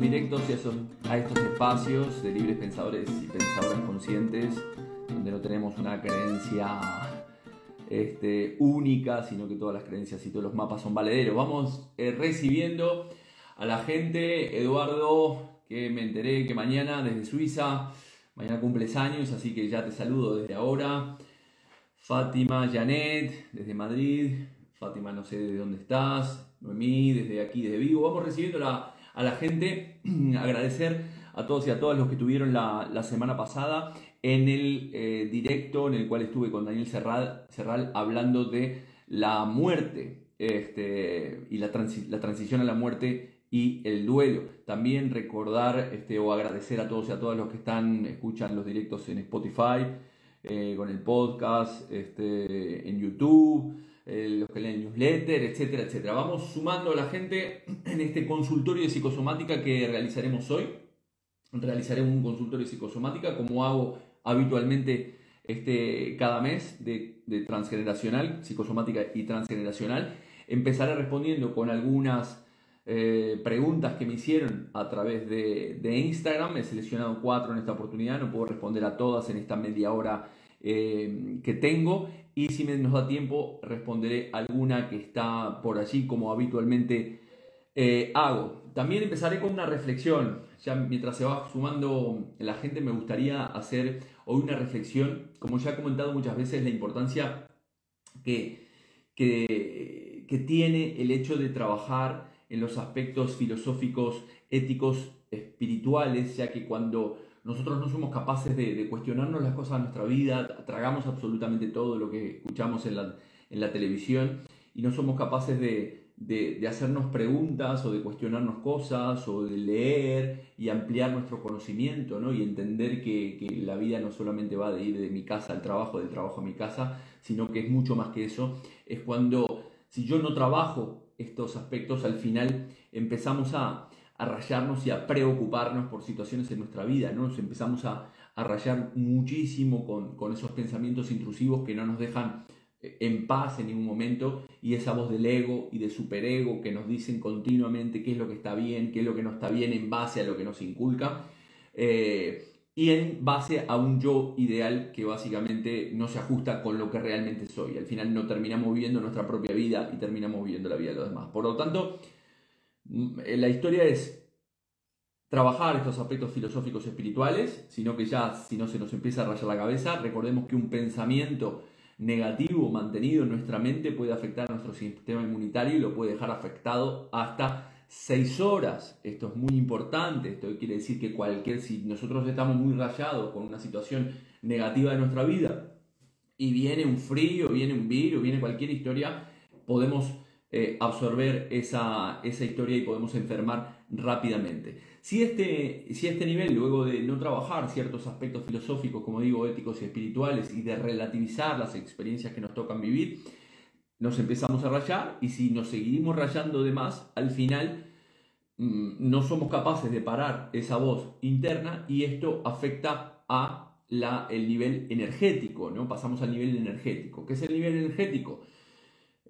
directos y a estos espacios de libres pensadores y pensadoras conscientes, donde no tenemos una creencia este, única, sino que todas las creencias y todos los mapas son valederos. Vamos eh, recibiendo a la gente, Eduardo, que me enteré que mañana desde Suiza, mañana cumples años, así que ya te saludo desde ahora. Fátima, Janet, desde Madrid. Fátima, no sé de dónde estás. Noemí, desde aquí, desde Vigo. Vamos recibiendo la- a la gente. Agradecer a todos y a todas los que tuvieron la, la semana pasada en el eh, directo en el cual estuve con Daniel Serral, hablando de la muerte este, y la, la transición a la muerte y el duelo. También recordar este, o agradecer a todos y a todas los que están, escuchan los directos en Spotify, eh, con el podcast, este, en YouTube, eh, los que leen newsletter, etcétera, etcétera. Vamos sumando a la gente en este consultorio de psicosomática que realizaremos hoy. Realizaré un consultorio de psicosomática como hago habitualmente este, cada mes de, de transgeneracional, psicosomática y transgeneracional. Empezaré respondiendo con algunas eh, preguntas que me hicieron a través de, de Instagram. He seleccionado cuatro en esta oportunidad, no puedo responder a todas en esta media hora eh, que tengo. Y si me nos da tiempo, responderé alguna que está por allí como habitualmente eh, hago. También empezaré con una reflexión. Ya mientras se va sumando la gente, me gustaría hacer hoy una reflexión. Como ya he comentado muchas veces, la importancia que, que, que tiene el hecho de trabajar en los aspectos filosóficos, éticos, espirituales, ya que cuando nosotros no somos capaces de, de cuestionarnos las cosas de nuestra vida, tragamos absolutamente todo lo que escuchamos en la, en la televisión y no somos capaces de, hacernos preguntas o de cuestionarnos cosas o de leer y ampliar nuestro conocimiento ¿no? y entender que, que la vida no solamente va de ir de mi casa al trabajo, del trabajo a mi casa, sino que es mucho más que eso, es cuando si yo no trabajo estos aspectos, al final empezamos a, a rayarnos y a preocuparnos por situaciones en nuestra vida, ¿no? Nos empezamos a, a rayar muchísimo con, con esos pensamientos intrusivos que no nos dejan eh, en paz en ningún momento y esa voz del ego y del superego que nos dicen continuamente qué es lo que está bien, qué es lo que no está bien en base a lo que nos inculca eh, y en base a un yo ideal que básicamente no se ajusta con lo que realmente soy. Al final no terminamos viviendo nuestra propia vida y terminamos viviendo la vida de los demás. Por lo tanto, la historia es trabajar estos aspectos filosóficos espirituales, sino que ya si no se nos empieza a rayar la cabeza, recordemos que un pensamiento negativo mantenido en nuestra mente puede afectar a nuestro sistema inmunitario y lo puede dejar afectado hasta 6 horas. Esto es muy importante, esto quiere decir que cualquier, si nosotros estamos muy rayados con una situación negativa de nuestra vida y viene un frío, viene un virus, viene cualquier historia, podemos eh, absorber esa, esa historia y podemos enfermar rápidamente. Si este, si este nivel, luego de no trabajar ciertos aspectos filosóficos, como digo, éticos y espirituales, y de relativizar las experiencias que nos tocan vivir, nos empezamos a rayar y si nos seguimos rayando de más, al final mm, no somos capaces de parar esa voz interna y esto afecta a la, el nivel energético, ¿no? Pasamos al nivel energético. ¿Qué es el nivel energético?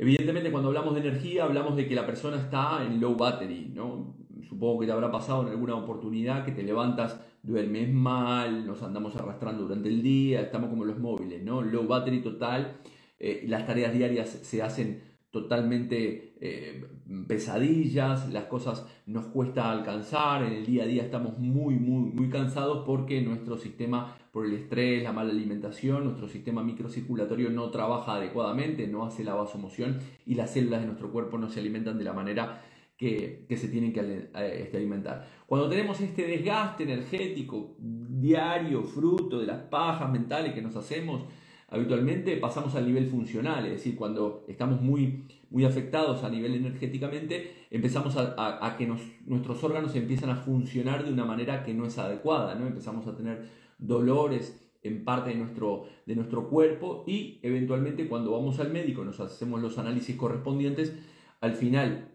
Evidentemente cuando hablamos de energía hablamos de que la persona está en low battery, ¿no? Supongo que te habrá pasado en alguna oportunidad que te levantas, duermes mal, nos andamos arrastrando durante el día, estamos como los móviles, ¿no? Low battery total, eh, las tareas diarias se hacen totalmente eh, pesadillas, las cosas nos cuesta alcanzar, en el día a día estamos muy, muy, muy cansados porque nuestro sistema, por el estrés, la mala alimentación, nuestro sistema microcirculatorio no trabaja adecuadamente, no hace la vasomoción y las células de nuestro cuerpo no se alimentan de la manera que, que se tienen que eh, este, alimentar. Cuando tenemos este desgaste energético diario, fruto de las pajas mentales que nos hacemos, habitualmente pasamos al nivel funcional, es decir, cuando estamos muy, muy afectados a nivel energéticamente, empezamos a, que nuestros órganos empiezan a funcionar de una manera que no es adecuada, ¿no? empezamos a tener dolores en parte de nuestro, de nuestro cuerpo y eventualmente cuando vamos al médico nos hacemos los análisis correspondientes, al final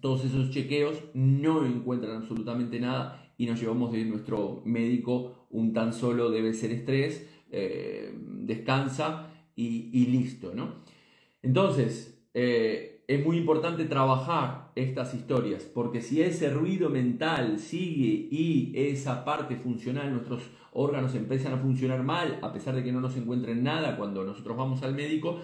todos esos chequeos no encuentran absolutamente nada y nos llevamos de nuestro médico un tan solo debe ser estrés, eh, descansa y, listo, ¿no? Entonces, eh, es muy importante trabajar estas historias, porque si ese ruido mental sigue y esa parte funcional, nuestros órganos empiezan a funcionar mal, a pesar de que no nos encuentren nada cuando nosotros vamos al médico,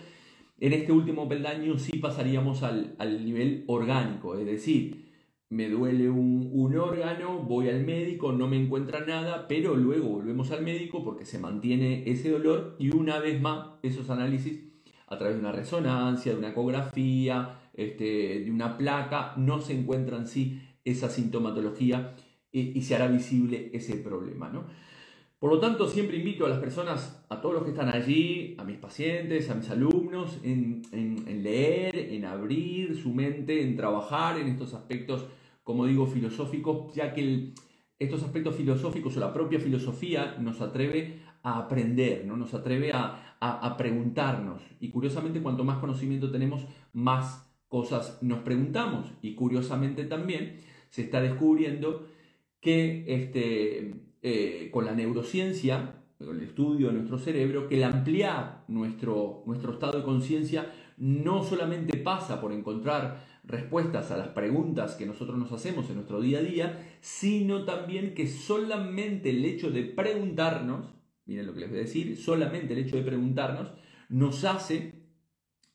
en este último peldaño sí pasaríamos al, nivel orgánico, es decir, me duele un, un, órgano, voy al médico, no me encuentra nada, pero luego volvemos al médico porque se mantiene ese dolor y una vez más esos análisis a través de una resonancia, de una ecografía, este, de una placa, no se encuentra en sí esa sintomatología y, se hará visible ese problema. ¿no? Por lo tanto, siempre invito a las personas, a todos los que están allí, a mis pacientes, a mis alumnos, en, leer, en abrir su mente, en trabajar en estos aspectos, como digo, filosóficos, ya que estos aspectos filosóficos o la propia filosofía nos atreve a aprender, ¿no? nos atreve a, a, preguntarnos. Y curiosamente, cuanto más conocimiento tenemos, más cosas nos preguntamos. Y curiosamente también se está descubriendo que este, eh, con la neurociencia, con el estudio de nuestro cerebro, que el ampliar nuestro, nuestro estado de conciencia no solamente pasa por encontrar respuestas a las preguntas que nosotros nos hacemos en nuestro día a día, sino también que solamente el hecho de preguntarnos miren lo que les voy a decir, solamente el hecho de preguntarnos nos hace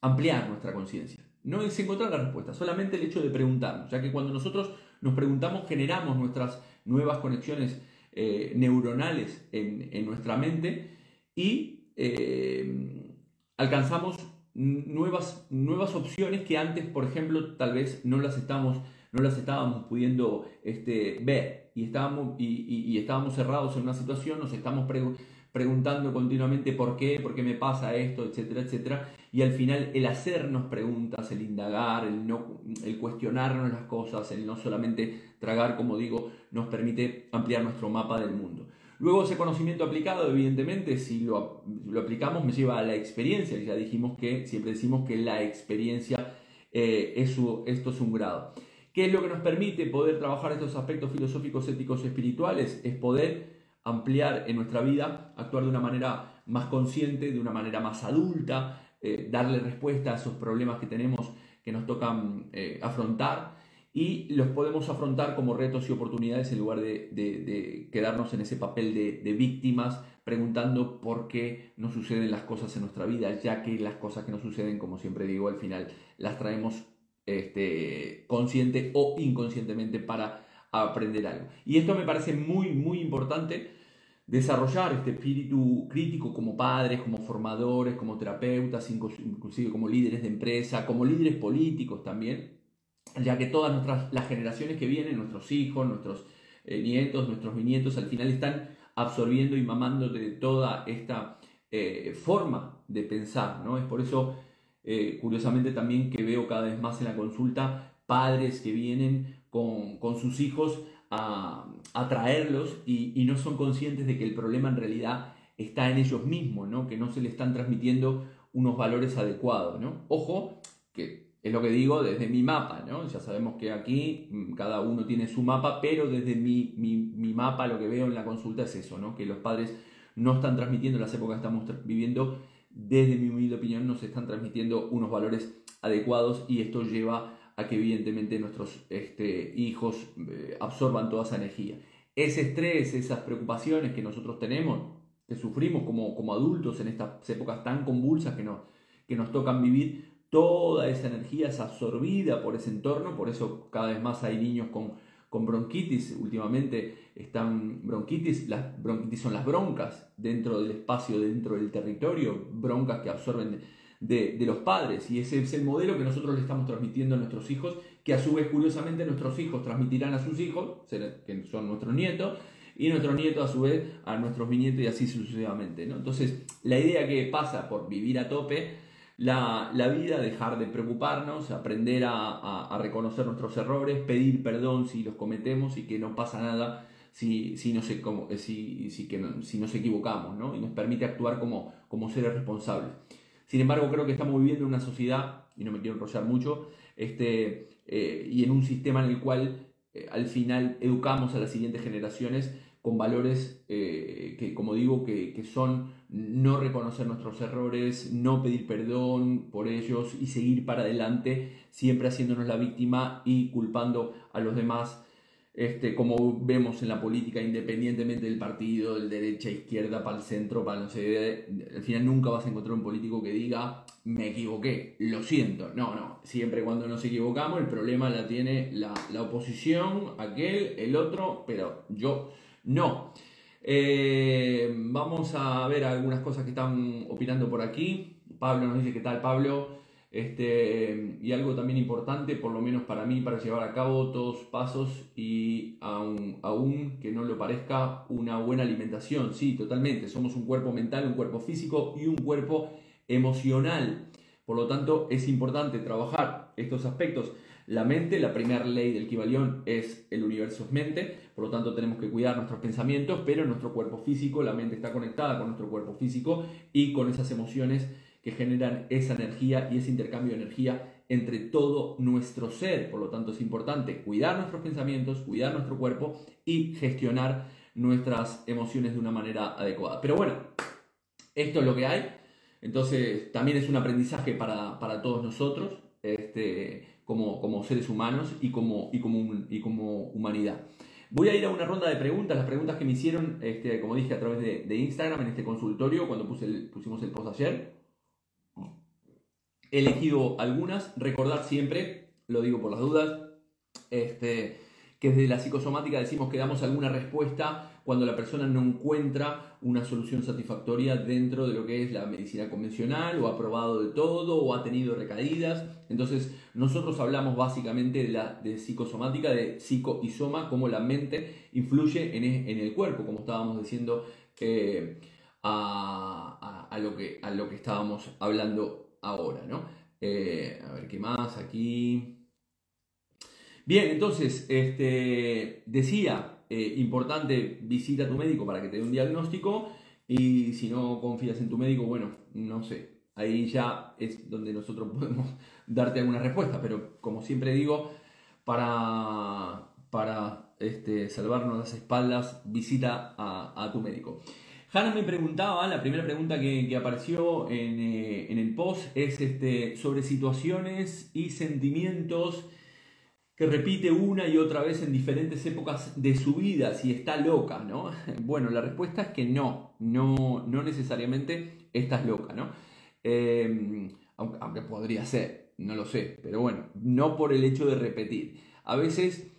ampliar nuestra conciencia. No es encontrar la respuesta, solamente el hecho de preguntarnos, ya que cuando nosotros nos preguntamos generamos nuestras nuevas conexiones eh, neuronales en, nuestra mente y eh, alcanzamos nuevas, nuevas opciones que antes, por ejemplo, tal vez no las, estamos, no las estábamos pudiendo este, ver y estábamos, y, estábamos cerrados en una situación, nos estamos preguntando preguntando continuamente por qué, por qué me pasa esto, etcétera, etcétera. Y al final el hacernos preguntas, el indagar, el, no, el cuestionarnos las cosas, el no solamente tragar, como digo, nos permite ampliar nuestro mapa del mundo. Luego ese conocimiento aplicado, evidentemente, si lo, lo aplicamos, me lleva a la experiencia. Ya dijimos que, siempre decimos que la experiencia eh, es esto es un grado. ¿Qué es lo que nos permite poder trabajar estos aspectos filosóficos, éticos, espirituales? Es poder ampliar en nuestra vida, actuar de una manera más consciente, de una manera más adulta, eh, darle respuesta a esos problemas que tenemos que nos tocan eh, afrontar. Y los podemos afrontar como retos y oportunidades en lugar de, quedarnos en ese papel de, víctimas preguntando por qué nos suceden las cosas en nuestra vida, ya que las cosas que nos suceden, como siempre digo, al final las traemos este, consciente o inconscientemente para aprender algo. Y esto me parece muy, muy importante desarrollar este espíritu crítico como padres, como formadores, como terapeutas, inclusive como líderes de empresa, como líderes políticos también, ya que todas nuestras, las generaciones que vienen, nuestros hijos, nuestros eh, nietos, nuestros bisnietos, al final están absorbiendo y mamando de toda esta eh, forma de pensar, ¿no? Es por eso, eh, curiosamente también que veo cada vez más en la consulta padres que vienen con, sus hijos a, traerlos y, no son conscientes de que el problema en realidad está en ellos mismos, ¿no? que no se le están transmitiendo unos valores adecuados. ¿no? Ojo, que es lo que digo desde mi mapa, ¿no? ya sabemos que aquí mm, cada uno tiene su mapa, pero desde mi, mi, mapa lo que veo en la consulta es eso, ¿no? que los padres no están transmitiendo las épocas que estamos viviendo, desde mi humilde opinión, no se están transmitiendo unos valores adecuados y esto lleva a que evidentemente nuestros este, hijos eh, absorban toda esa energía. Ese estrés, esas preocupaciones que nosotros tenemos, que sufrimos como, como adultos en estas épocas tan convulsas que nos, que nos tocan vivir, toda esa energía es absorbida por ese entorno, por eso cada vez más hay niños con, con bronquitis, últimamente están bronquitis, las bronquitis son las broncas dentro del espacio, dentro del territorio, broncas que absorben de, los padres. Y ese es el modelo que nosotros le estamos transmitiendo a nuestros hijos, que a su vez, curiosamente, nuestros hijos transmitirán a sus hijos, que son nuestros nietos, y nuestros nietos a su vez a nuestros bisnietos y así sucesivamente. ¿no? Entonces, la idea que pasa por vivir a tope la, vida, dejar de preocuparnos, aprender a, reconocer nuestros errores, pedir perdón si los cometemos y que no pasa nada si, si, no, se, como, si, si, que si nos equivocamos, ¿no? y nos permite actuar como, como seres responsables. Sin embargo, creo que estamos viviendo en una sociedad, y no me quiero enrollar mucho, este, eh, y en un sistema en el cual eh, al final educamos a las siguientes generaciones con valores eh, que, como digo, que, que, son no reconocer nuestros errores, no pedir perdón por ellos y seguir para adelante, siempre haciéndonos la víctima y culpando a los demás este, como vemos en la política, independientemente del partido, del derecha, izquierda, para el centro, para no sé, al final nunca vas a encontrar un político que diga, me equivoqué, lo siento. No, no, siempre cuando nos equivocamos, el problema la tiene la, oposición, aquel, el otro, pero yo no. Eh, vamos a ver algunas cosas que están opinando por aquí. Pablo nos dice, ¿qué tal Pablo? Este, y algo también importante, por lo menos para mí, para llevar a cabo todos pasos y aún, que no lo parezca, una buena alimentación. Sí, totalmente. Somos un cuerpo mental, un cuerpo físico y un cuerpo emocional. Por lo tanto, es importante trabajar estos aspectos. La mente, la primera ley del Kibalión es el universo es mente, por lo tanto tenemos que cuidar nuestros pensamientos, pero nuestro cuerpo físico, la mente está conectada con nuestro cuerpo físico y con esas emociones que generan esa energía y ese intercambio de energía entre todo nuestro ser. Por lo tanto, es importante cuidar nuestros pensamientos, cuidar nuestro cuerpo y gestionar nuestras emociones de una manera adecuada. Pero bueno, esto es lo que hay. Entonces, también es un aprendizaje para, todos nosotros, este, como, como, seres humanos y como, y, como, y como humanidad. Voy a ir a una ronda de preguntas, las preguntas que me hicieron, este, como dije, a través de, Instagram en este consultorio, cuando pusimos el post ayer. He elegido algunas, recordar siempre, lo digo por las dudas, este, que desde la psicosomática decimos que damos alguna respuesta cuando la persona no encuentra una solución satisfactoria dentro de lo que es la medicina convencional o ha probado de todo o ha tenido recaídas. Entonces nosotros hablamos básicamente de, la, de psicosomática, de psico y soma, cómo la mente influye en, e, en el cuerpo, como estábamos diciendo eh, a, a, lo que, a lo que estábamos hablando ahora, ¿no? Eh, a ver qué más aquí. Bien, entonces, este, decía, eh, importante, visita a tu médico para que te dé un diagnóstico y si no confías en tu médico, bueno, no sé, ahí ya es donde nosotros podemos darte alguna respuesta, pero como siempre digo, para, para este, salvarnos las espaldas, visita a, a tu médico. Hannah me preguntaba, la primera pregunta que, apareció eh, en, el post es este, sobre situaciones y sentimientos que repite una y otra vez en diferentes épocas de su vida, si está loca, ¿no? Bueno, la respuesta es que no, no, no necesariamente estás loca, ¿no? Em, aunque podría ser, no lo sé, pero bueno, no por el hecho de repetir. A veces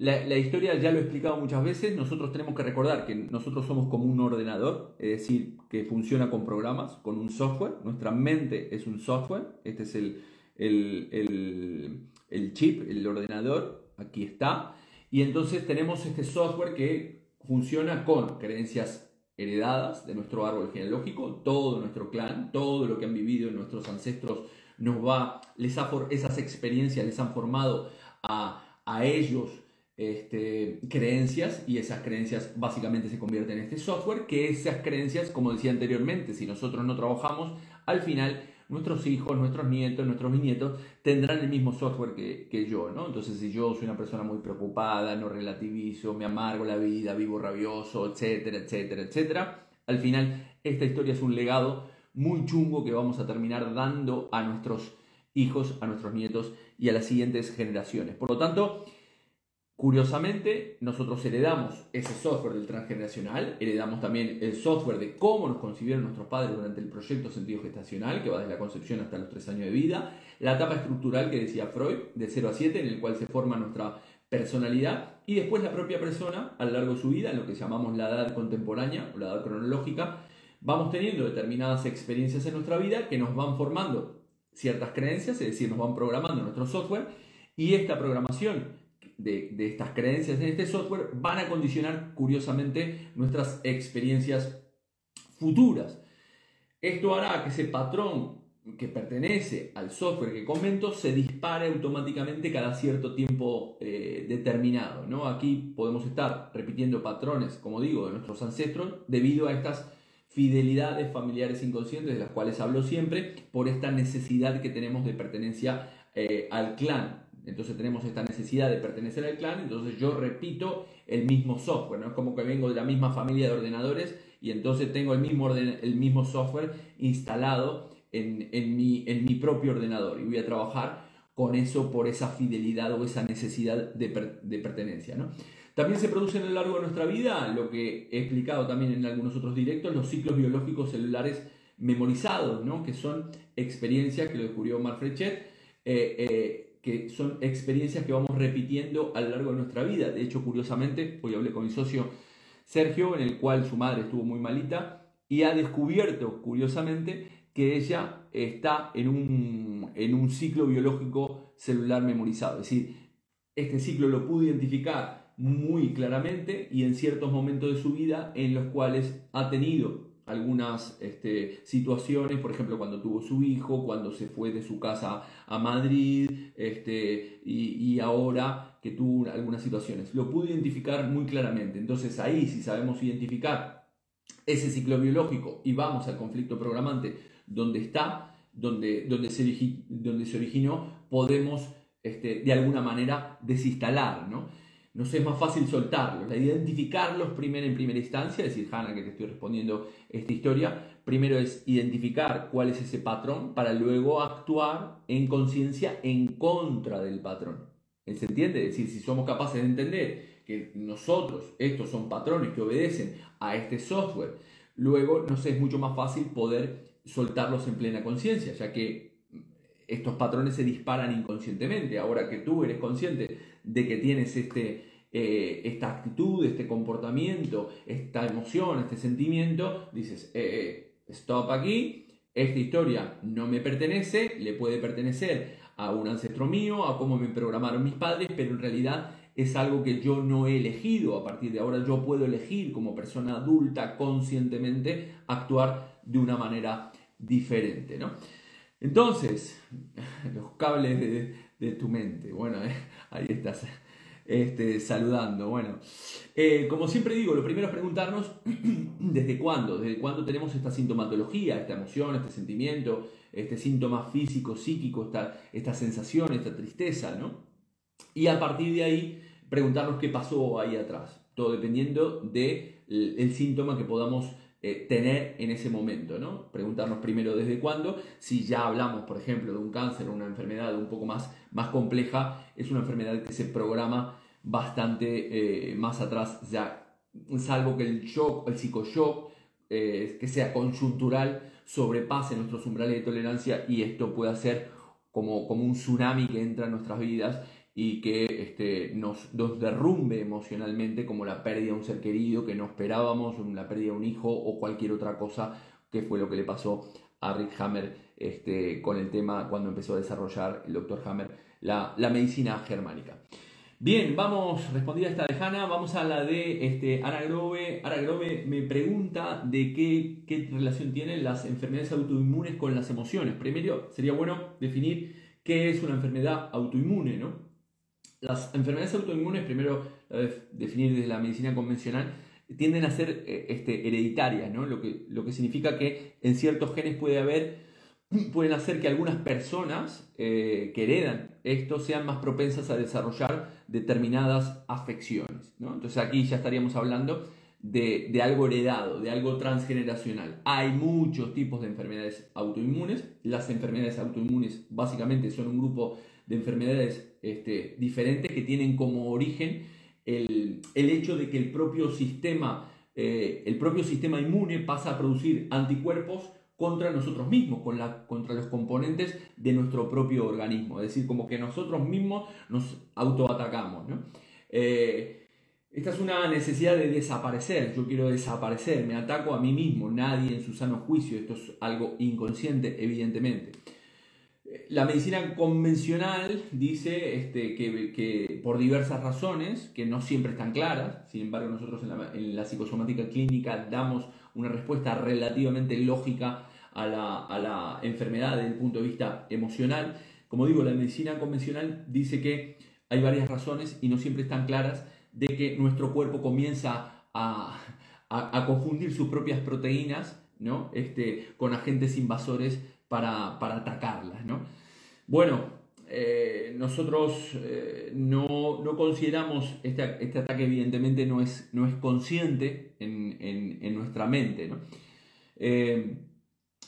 la, historia ya lo he explicado muchas veces, nosotros tenemos que recordar que nosotros somos como un ordenador, es decir, que funciona con programas, con un software, nuestra mente es un software, este es el, el, chip, el ordenador, aquí está, y entonces tenemos este software que funciona con creencias heredadas de nuestro árbol genealógico, todo nuestro clan, todo lo que han vivido nuestros ancestros nos va, les ha, esas experiencias les han formado a, a ellos este, creencias y esas creencias básicamente se convierten en este software, que esas creencias, como decía anteriormente, si nosotros no trabajamos, al final nuestros hijos, nuestros nietos, nuestros bisnietos tendrán el mismo software que, yo, ¿no? Entonces, si yo soy una persona muy preocupada, no relativizo, me amargo la vida, vivo rabioso, etcétera, etcétera, etcétera, al final esta historia es un legado muy chungo que vamos a terminar dando a nuestros hijos, a nuestros nietos y a las siguientes generaciones. Por lo tanto, Curiosamente, nosotros heredamos ese software del transgeneracional, heredamos también el software de cómo nos concibieron nuestros padres durante el proyecto sentido gestacional, que va desde la concepción hasta los tres años de vida, la etapa estructural que decía Freud, de 0 a 7, en el cual se forma nuestra personalidad, y después la propia persona, a lo largo de su vida, en lo que llamamos la edad contemporánea o la edad cronológica, vamos teniendo determinadas experiencias en nuestra vida que nos van formando ciertas creencias, es decir, nos van programando nuestro software, y esta programación de, estas creencias en este software van a condicionar curiosamente nuestras experiencias futuras. Esto hará que ese patrón que pertenece al software que comento se dispare automáticamente cada cierto tiempo eh, determinado. ¿no? Aquí podemos estar repitiendo patrones, como digo, de nuestros ancestros debido a estas fidelidades familiares inconscientes de las cuales hablo siempre, por esta necesidad que tenemos de pertenencia eh, al clan, Entonces tenemos esta necesidad de pertenecer al clan, entonces yo repito el mismo software, ¿no? Es como que vengo de la misma familia de ordenadores y entonces tengo el mismo, el mismo software instalado en, mi, en mi propio ordenador y voy a trabajar con eso por esa fidelidad o esa necesidad de, pertenencia. ¿no? También se producen a lo largo de nuestra vida, lo que he explicado también en algunos otros directos, los ciclos biológicos celulares memorizados, ¿no? que son experiencias que lo descubrió Mark Frechet, eh, eh, que son experiencias que vamos repitiendo a lo largo de nuestra vida. De hecho, curiosamente, hoy hablé con mi socio Sergio, en el cual su madre estuvo muy malita, y ha descubierto, curiosamente, que ella está en un, en un ciclo biológico celular memorizado. Es decir, este ciclo lo pudo identificar muy claramente y en ciertos momentos de su vida en los cuales ha tenido algunas este, situaciones, por ejemplo, cuando tuvo su hijo, cuando se fue de su casa a Madrid, este, y, y, ahora que tuvo algunas situaciones. Lo pudo identificar muy claramente. Entonces ahí, si sabemos identificar ese ciclo biológico y vamos al conflicto programante donde está, donde, donde, se, donde se originó, podemos este, de alguna manera desinstalar, ¿no? Nos es más fácil soltarlos, identificarlos primero en primera instancia, es decir, Hanna, que te estoy respondiendo esta historia, primero es identificar cuál es ese patrón para luego actuar en conciencia en contra del patrón. ¿Se entiende? Es decir, si somos capaces de entender que nosotros, estos son patrones que obedecen a este software, luego nos es mucho más fácil poder soltarlos en plena conciencia, ya que estos patrones se disparan inconscientemente. Ahora que tú eres consciente de que tienes este, eh, esta actitud, este comportamiento, esta emoción, este sentimiento, dices, eh, eh, stop aquí, esta historia no me pertenece, le puede pertenecer a un ancestro mío, a cómo me programaron mis padres, pero en realidad es algo que yo no he elegido. A partir de ahora yo puedo elegir como persona adulta conscientemente actuar de una manera diferente, ¿no? Entonces, los cables de, tu mente, bueno, eh, ahí estás este, saludando. Bueno, eh, como siempre digo, lo primero es preguntarnos desde cuándo, desde cuándo tenemos esta sintomatología, esta emoción, este sentimiento, este síntoma físico, psíquico, esta, esta sensación, esta tristeza, ¿no? Y a partir de ahí, preguntarnos qué pasó ahí atrás, todo dependiendo del el síntoma que podamos eh, tener en ese momento, ¿no? Preguntarnos primero desde cuándo, si ya hablamos, por ejemplo, de un cáncer o una enfermedad un poco más, más compleja, es una enfermedad que se programa bastante eh, más atrás, ya, salvo que el shock, el psicoshock, eh, que sea conjuntural, sobrepase nuestros umbrales de tolerancia y esto pueda ser como, como un tsunami que entra en nuestras vidas y que este, nos, nos, derrumbe emocionalmente como la pérdida de un ser querido que no esperábamos, la pérdida de un hijo o cualquier otra cosa que fue lo que le pasó a Rick Hammer este, con el tema cuando empezó a desarrollar el doctor Hammer la, la medicina germánica. Bien, vamos, respondida esta de Hanna, vamos a la de este, Ana Grove. Ana Grove me pregunta de qué, qué relación tienen las enfermedades autoinmunes con las emociones. Primero, sería bueno definir qué es una enfermedad autoinmune, ¿no? Las enfermedades autoinmunes, primero definir desde la medicina convencional, tienden a ser eh, este, hereditarias, ¿no? lo, que, lo que significa que en ciertos genes puede haber, pueden hacer que algunas personas eh, que heredan esto sean más propensas a desarrollar determinadas afecciones. ¿no? Entonces aquí ya estaríamos hablando de, de, algo heredado, de algo transgeneracional. Hay muchos tipos de enfermedades autoinmunes. Las enfermedades autoinmunes básicamente son un grupo de enfermedades este, diferentes que tienen como origen el, hecho de que el propio sistema, eh, el propio sistema inmune pasa a producir anticuerpos contra nosotros mismos, contra los componentes de nuestro propio organismo. Es decir, como que nosotros mismos nos autoatacamos. ¿no? Eh, esta es una necesidad de desaparecer. Yo quiero desaparecer, me ataco a mí mismo, nadie en su sano juicio. Esto es algo inconsciente, evidentemente. La medicina convencional dice este, que, por diversas razones, que no siempre están claras, sin embargo nosotros en la, psicosomática clínica damos una respuesta relativamente lógica a la, enfermedad desde el punto de vista emocional. Como digo, la medicina convencional dice que hay varias razones y no siempre están claras de que nuestro cuerpo comienza a, confundir sus propias proteínas ¿no? este, con agentes invasores para, atacarlas. ¿no? Bueno, eh, nosotros eh, no, consideramos este, este, ataque evidentemente no es, no es consciente en, nuestra mente.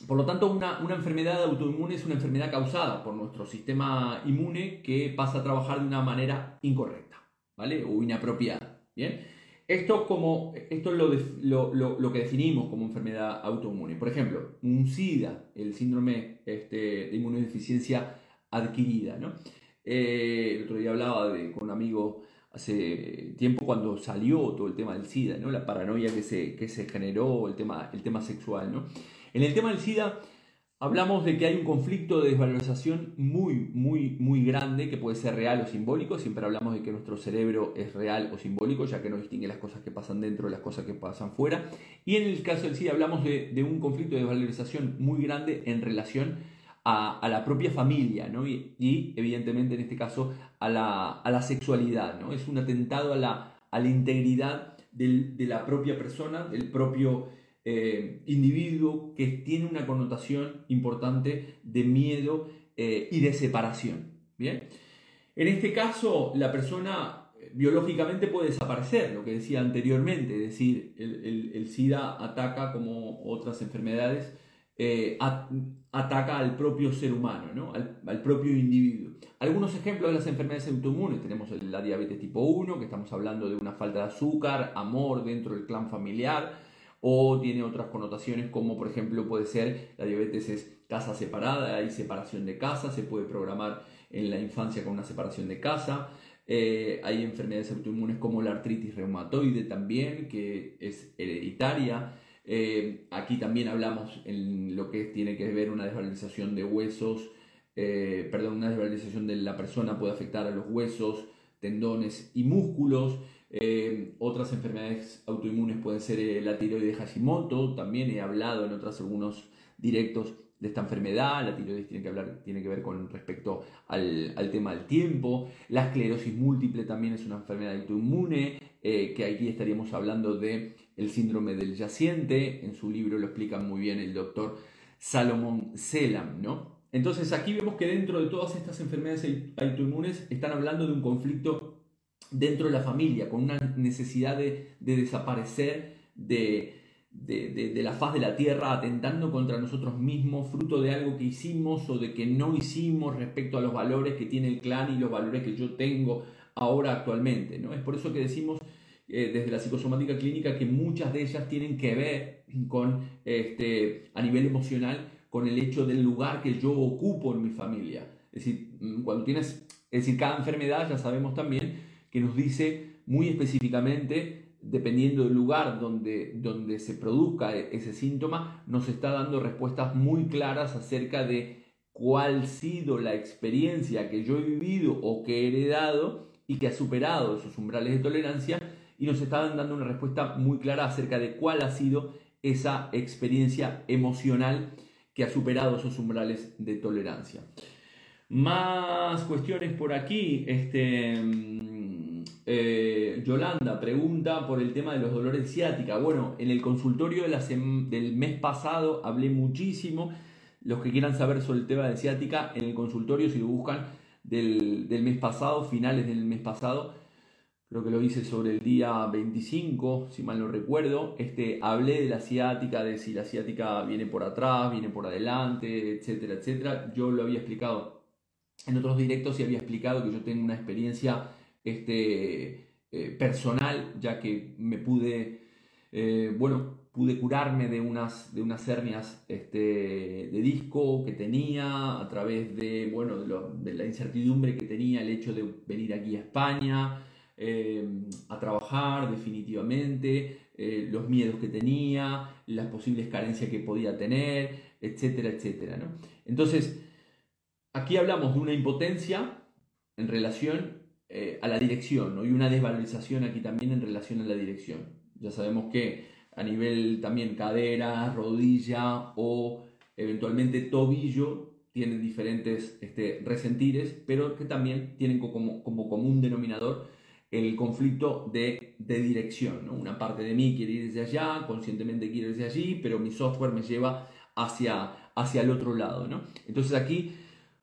por lo tanto, una, una, enfermedad autoinmune es una enfermedad causada por nuestro sistema inmune que pasa a trabajar de una manera incorrecta ¿vale? o inapropiada. ¿bien? Esto, como, esto es lo, lo, lo, que definimos como enfermedad autoinmune. Por ejemplo, un SIDA, el síndrome este, de inmunodeficiencia adquirida. ¿no? Eh, el otro día hablaba de, con un amigo hace tiempo cuando salió todo el tema del SIDA, ¿no? la paranoia que se, que se generó, el tema, el tema sexual. ¿no? En el tema del SIDA hablamos de que hay un conflicto de desvalorización muy, muy, muy grande que puede ser real o simbólico. Siempre hablamos de que nuestro cerebro es real o simbólico, ya que no distingue las cosas que pasan dentro de las cosas que pasan fuera. Y en el caso del SIDA hablamos de, un conflicto de desvalorización muy grande en relación a, la propia familia, ¿no? y, evidentemente en este caso a la, sexualidad. ¿no? Es un atentado a la, a la integridad de la propia persona, del propio eh, individuo que tiene una connotación importante de miedo eh, y de separación. ¿bien? En este caso, la persona eh, biológicamente puede desaparecer, lo que decía anteriormente, es decir, el, SIDA ataca como otras enfermedades, ataca al propio ser humano, al, al, propio individuo. Algunos ejemplos de las enfermedades autoinmunes, tenemos la diabetes tipo 1, que estamos hablando de una falta de azúcar, amor dentro del clan familiar, o tiene otras connotaciones como por ejemplo puede ser la diabetes es casa separada, hay separación de casa, se puede programar en la infancia con una separación de casa. Eh, hay enfermedades autoinmunes como la artritis reumatoide también, que es hereditaria. Eh, aquí también hablamos en lo que tiene que ver una desvalorización de huesos, eh, perdón, una desvalorización de la persona puede afectar a los huesos, tendones y músculos. Eh, otras enfermedades autoinmunes pueden ser eh, la tiroides Hashimoto, también he hablado en otros algunos directos de esta enfermedad, la tiroides tiene que, hablar, tiene que ver con respecto al, tema del tiempo, la esclerosis múltiple también es una enfermedad autoinmune, eh, que aquí estaríamos hablando de síndrome del yaciente, en su libro lo explica muy bien el doctor Salomón Selam, ¿no? Entonces aquí vemos que dentro de todas estas enfermedades autoinmunes están hablando de un conflicto dentro de la familia, con una necesidad de, desaparecer de, de, la faz de la tierra, atentando contra nosotros mismos, fruto de algo que hicimos o de que no hicimos respecto a los valores que tiene el clan y los valores que yo tengo ahora actualmente. ¿no? Es por eso que decimos eh, desde la psicosomática clínica que muchas de ellas tienen que ver con, este, a nivel emocional, con el hecho del lugar que yo ocupo en mi familia. Es decir, mm, cuando tienes, es decir, cada enfermedad ya sabemos también que nos dice muy específicamente, dependiendo del lugar donde, donde se produzca ese síntoma, nos está dando respuestas muy claras acerca de cuál ha sido la experiencia que yo he vivido o que he heredado y que ha superado esos umbrales de tolerancia y nos está dando una respuesta muy clara acerca de cuál ha sido esa experiencia emocional que ha superado esos umbrales de tolerancia. Más cuestiones por aquí. Este, eh, Yolanda pregunta por el tema de los dolores ciática. Bueno, en el consultorio del mes pasado hablé muchísimo. Los que quieran saber sobre el tema de ciática, en el consultorio, si lo buscan del, mes pasado, finales del mes pasado, creo que lo hice sobre el día 25, si mal no recuerdo, este, hablé de la ciática, de si la ciática viene por atrás, viene por adelante, etcétera, etcétera. Yo lo había explicado en otros directos y había explicado que yo tengo una experiencia este, eh, personal, ya que me pude, eh, bueno, pude curarme de unas, de unas hernias este, de disco que tenía a través de, bueno, de, la incertidumbre que tenía el hecho de venir aquí a España eh, a trabajar definitivamente, los miedos que tenía, las posibles carencias que podía tener, etcétera, etcétera. ¿no? Entonces, aquí hablamos de una impotencia en relación eh, a la dirección, ¿no? y una desvalorización aquí también en relación a la dirección. Ya sabemos que a nivel también cadera, rodilla o eventualmente tobillo tienen diferentes este, resentires, pero que también tienen como, como común denominador el conflicto de, de dirección. ¿no? Una parte de mí quiere ir desde allá, conscientemente quiere ir desde allí, pero mi software me lleva hacia, hacia el otro lado. ¿no? Entonces aquí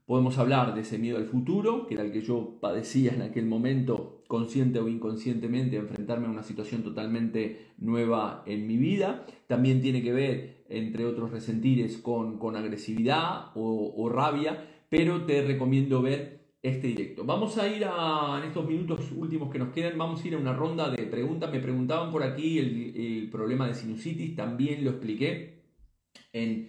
Podemos hablar de ese miedo al futuro, que era el que yo padecía en aquel momento, consciente o inconscientemente, enfrentarme a una situación totalmente nueva en mi vida. También tiene que ver, entre otros resentires, con, con agresividad o, rabia, pero te recomiendo ver este directo. Vamos a ir a, en estos minutos últimos que nos quedan, vamos a ir a una ronda de preguntas. Me preguntaban por aquí el, problema de sinusitis, también lo expliqué en,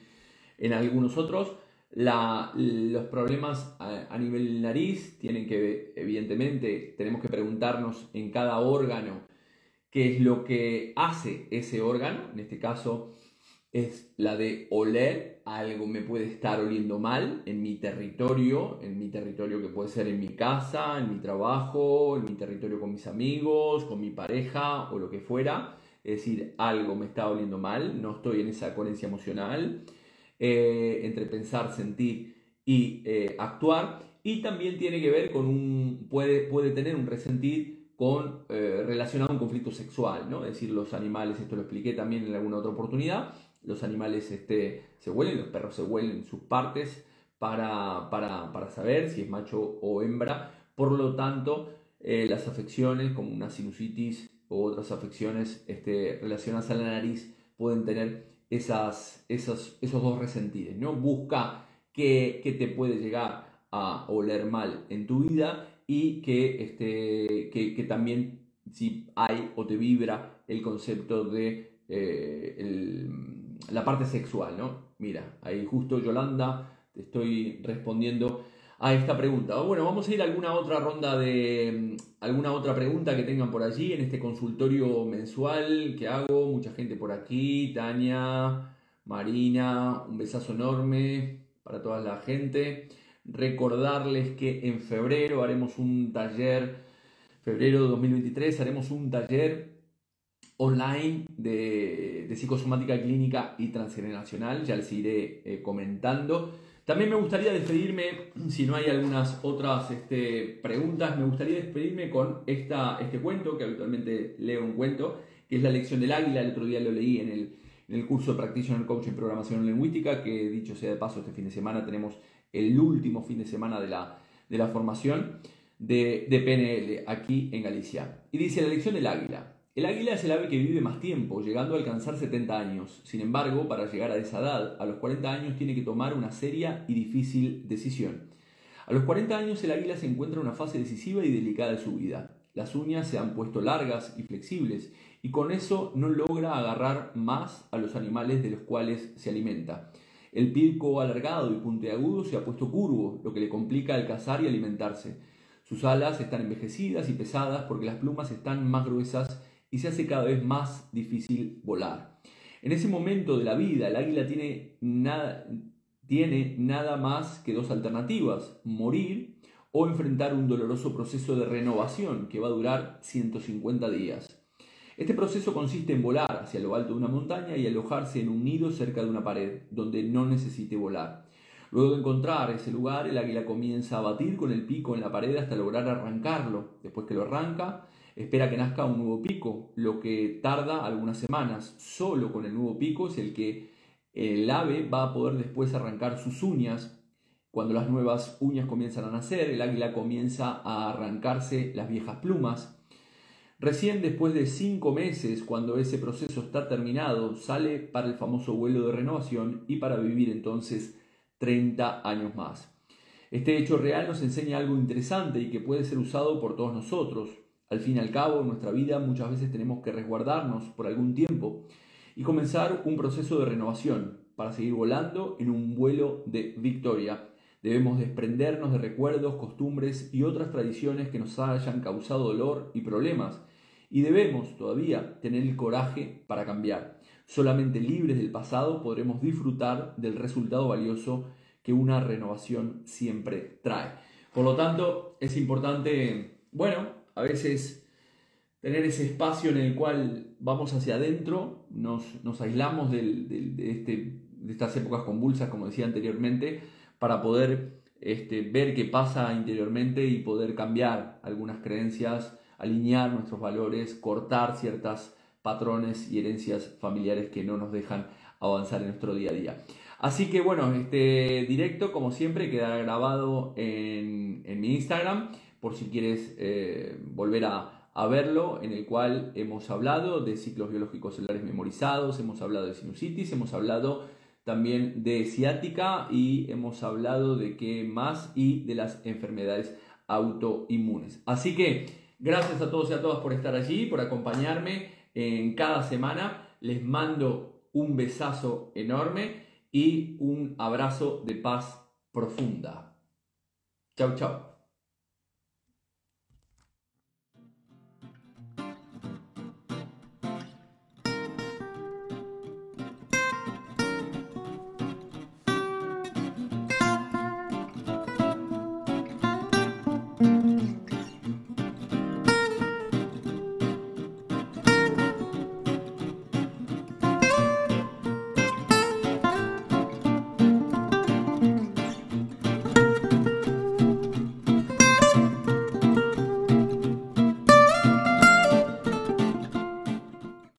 en algunos otros. Los problemas a, a, nivel nariz tienen que, evidentemente, tenemos que preguntarnos en cada órgano qué es lo que hace ese órgano. En este caso, es la de oler, algo me puede estar oliendo mal en mi territorio, en mi territorio que puede ser en mi casa, en mi trabajo, en mi territorio con mis amigos, con mi pareja o lo que fuera. Es decir, algo me está oliendo mal, no estoy en esa coherencia emocional eh, entre pensar, sentir y eh, actuar. Y también tiene que ver con un, puede, puede tener un resentir con, eh, relacionado a un conflicto sexual, ¿no? Es decir, los animales, esto lo expliqué también en alguna otra oportunidad, los animales este, se huelen, los perros se huelen sus partes para, para, saber si es macho o hembra. Por lo tanto, las afecciones como una sinusitis u otras afecciones este, relacionadas a la nariz pueden tener esas, esos, esos dos resentidos. ¿no? Busca que, te puede llegar a oler mal en tu vida y que, este, que, también si hay o te vibra el concepto de eh, el, la parte sexual, ¿no? Mira, ahí justo Yolanda, te estoy respondiendo a esta pregunta. Bueno, vamos a ir a alguna otra ronda de mm, alguna otra pregunta que tengan por allí en este consultorio mensual que hago. Mucha gente por aquí, Tania, Marina, un besazo enorme para toda la gente. Recordarles que en febrero haremos un taller, febrero de 2023 haremos un taller online de, psicosomática clínica y transgeneracional, ya les iré eh, comentando. También me gustaría despedirme, si no hay algunas otras este, preguntas, me gustaría despedirme con este cuento, que habitualmente leo un cuento, que es La lección del águila, el otro día lo leí en el, en el curso de Practitioner Coach en Programación Lingüística, que dicho sea de paso, este fin de semana tenemos el último fin de semana de la, formación de PNL aquí en Galicia. Y dice La lección del águila. El águila es el ave que vive más tiempo, llegando a alcanzar 70 años. Sin embargo, para llegar a esa edad, a los 40 años tiene que tomar una seria y difícil decisión. A los 40 años el águila se encuentra en una fase decisiva y delicada de su vida. Las uñas se han puesto largas y flexibles, y con eso no logra agarrar más a los animales de los cuales se alimenta. El pico alargado y puntiagudo se ha puesto curvo, lo que le complica el cazar y alimentarse. Sus alas están envejecidas y pesadas porque las plumas están más gruesas y se hace cada vez más difícil volar. En ese momento de la vida, el águila tiene nada, tiene nada más que dos alternativas, morir o enfrentar un doloroso proceso de renovación que va a durar 150 días. Este proceso consiste en volar hacia lo alto de una montaña y alojarse en un nido cerca de una pared, donde no necesite volar. Luego de encontrar ese lugar, el águila comienza a batir con el pico en la pared hasta lograr arrancarlo. Después que lo arranca, espera que nazca un nuevo pico, lo que tarda algunas semanas. Solo con el nuevo pico es el que el ave va a poder después arrancar sus uñas. Cuando las nuevas uñas comienzan a nacer, el águila comienza a arrancarse las viejas plumas. Recién después de cinco meses, cuando ese proceso está terminado, sale para el famoso vuelo de renovación y para vivir entonces 30 años más. Este hecho real nos enseña algo interesante y que puede ser usado por todos nosotros. Al fin y al cabo, en nuestra vida muchas veces tenemos que resguardarnos por algún tiempo y comenzar un proceso de renovación para seguir volando en un vuelo de victoria. Debemos desprendernos de recuerdos, costumbres y otras tradiciones que nos hayan causado dolor y problemas. Y debemos todavía tener el coraje para cambiar. Solamente libres del pasado podremos disfrutar del resultado valioso que una renovación siempre trae. Por lo tanto, es importante, bueno, a veces tener ese espacio en el cual vamos hacia adentro, nos, aislamos este, de, estas épocas convulsas, como decía anteriormente, para poder este, ver qué pasa interiormente y poder cambiar algunas creencias, alinear nuestros valores, cortar ciertas patrones y herencias familiares que no nos dejan avanzar en nuestro día a día. Así que bueno, este directo como siempre quedará grabado en, mi Instagram por si quieres eh, volver a, verlo, en el cual hemos hablado de ciclos biológicos celulares memorizados, hemos hablado de sinusitis, hemos hablado también de ciática y hemos hablado de qué más y de las enfermedades autoinmunes. Así que gracias a todos y a todas por estar allí, por acompañarme en cada semana. Les mando un besazo enorme y un abrazo de paz profunda. Chau, chau.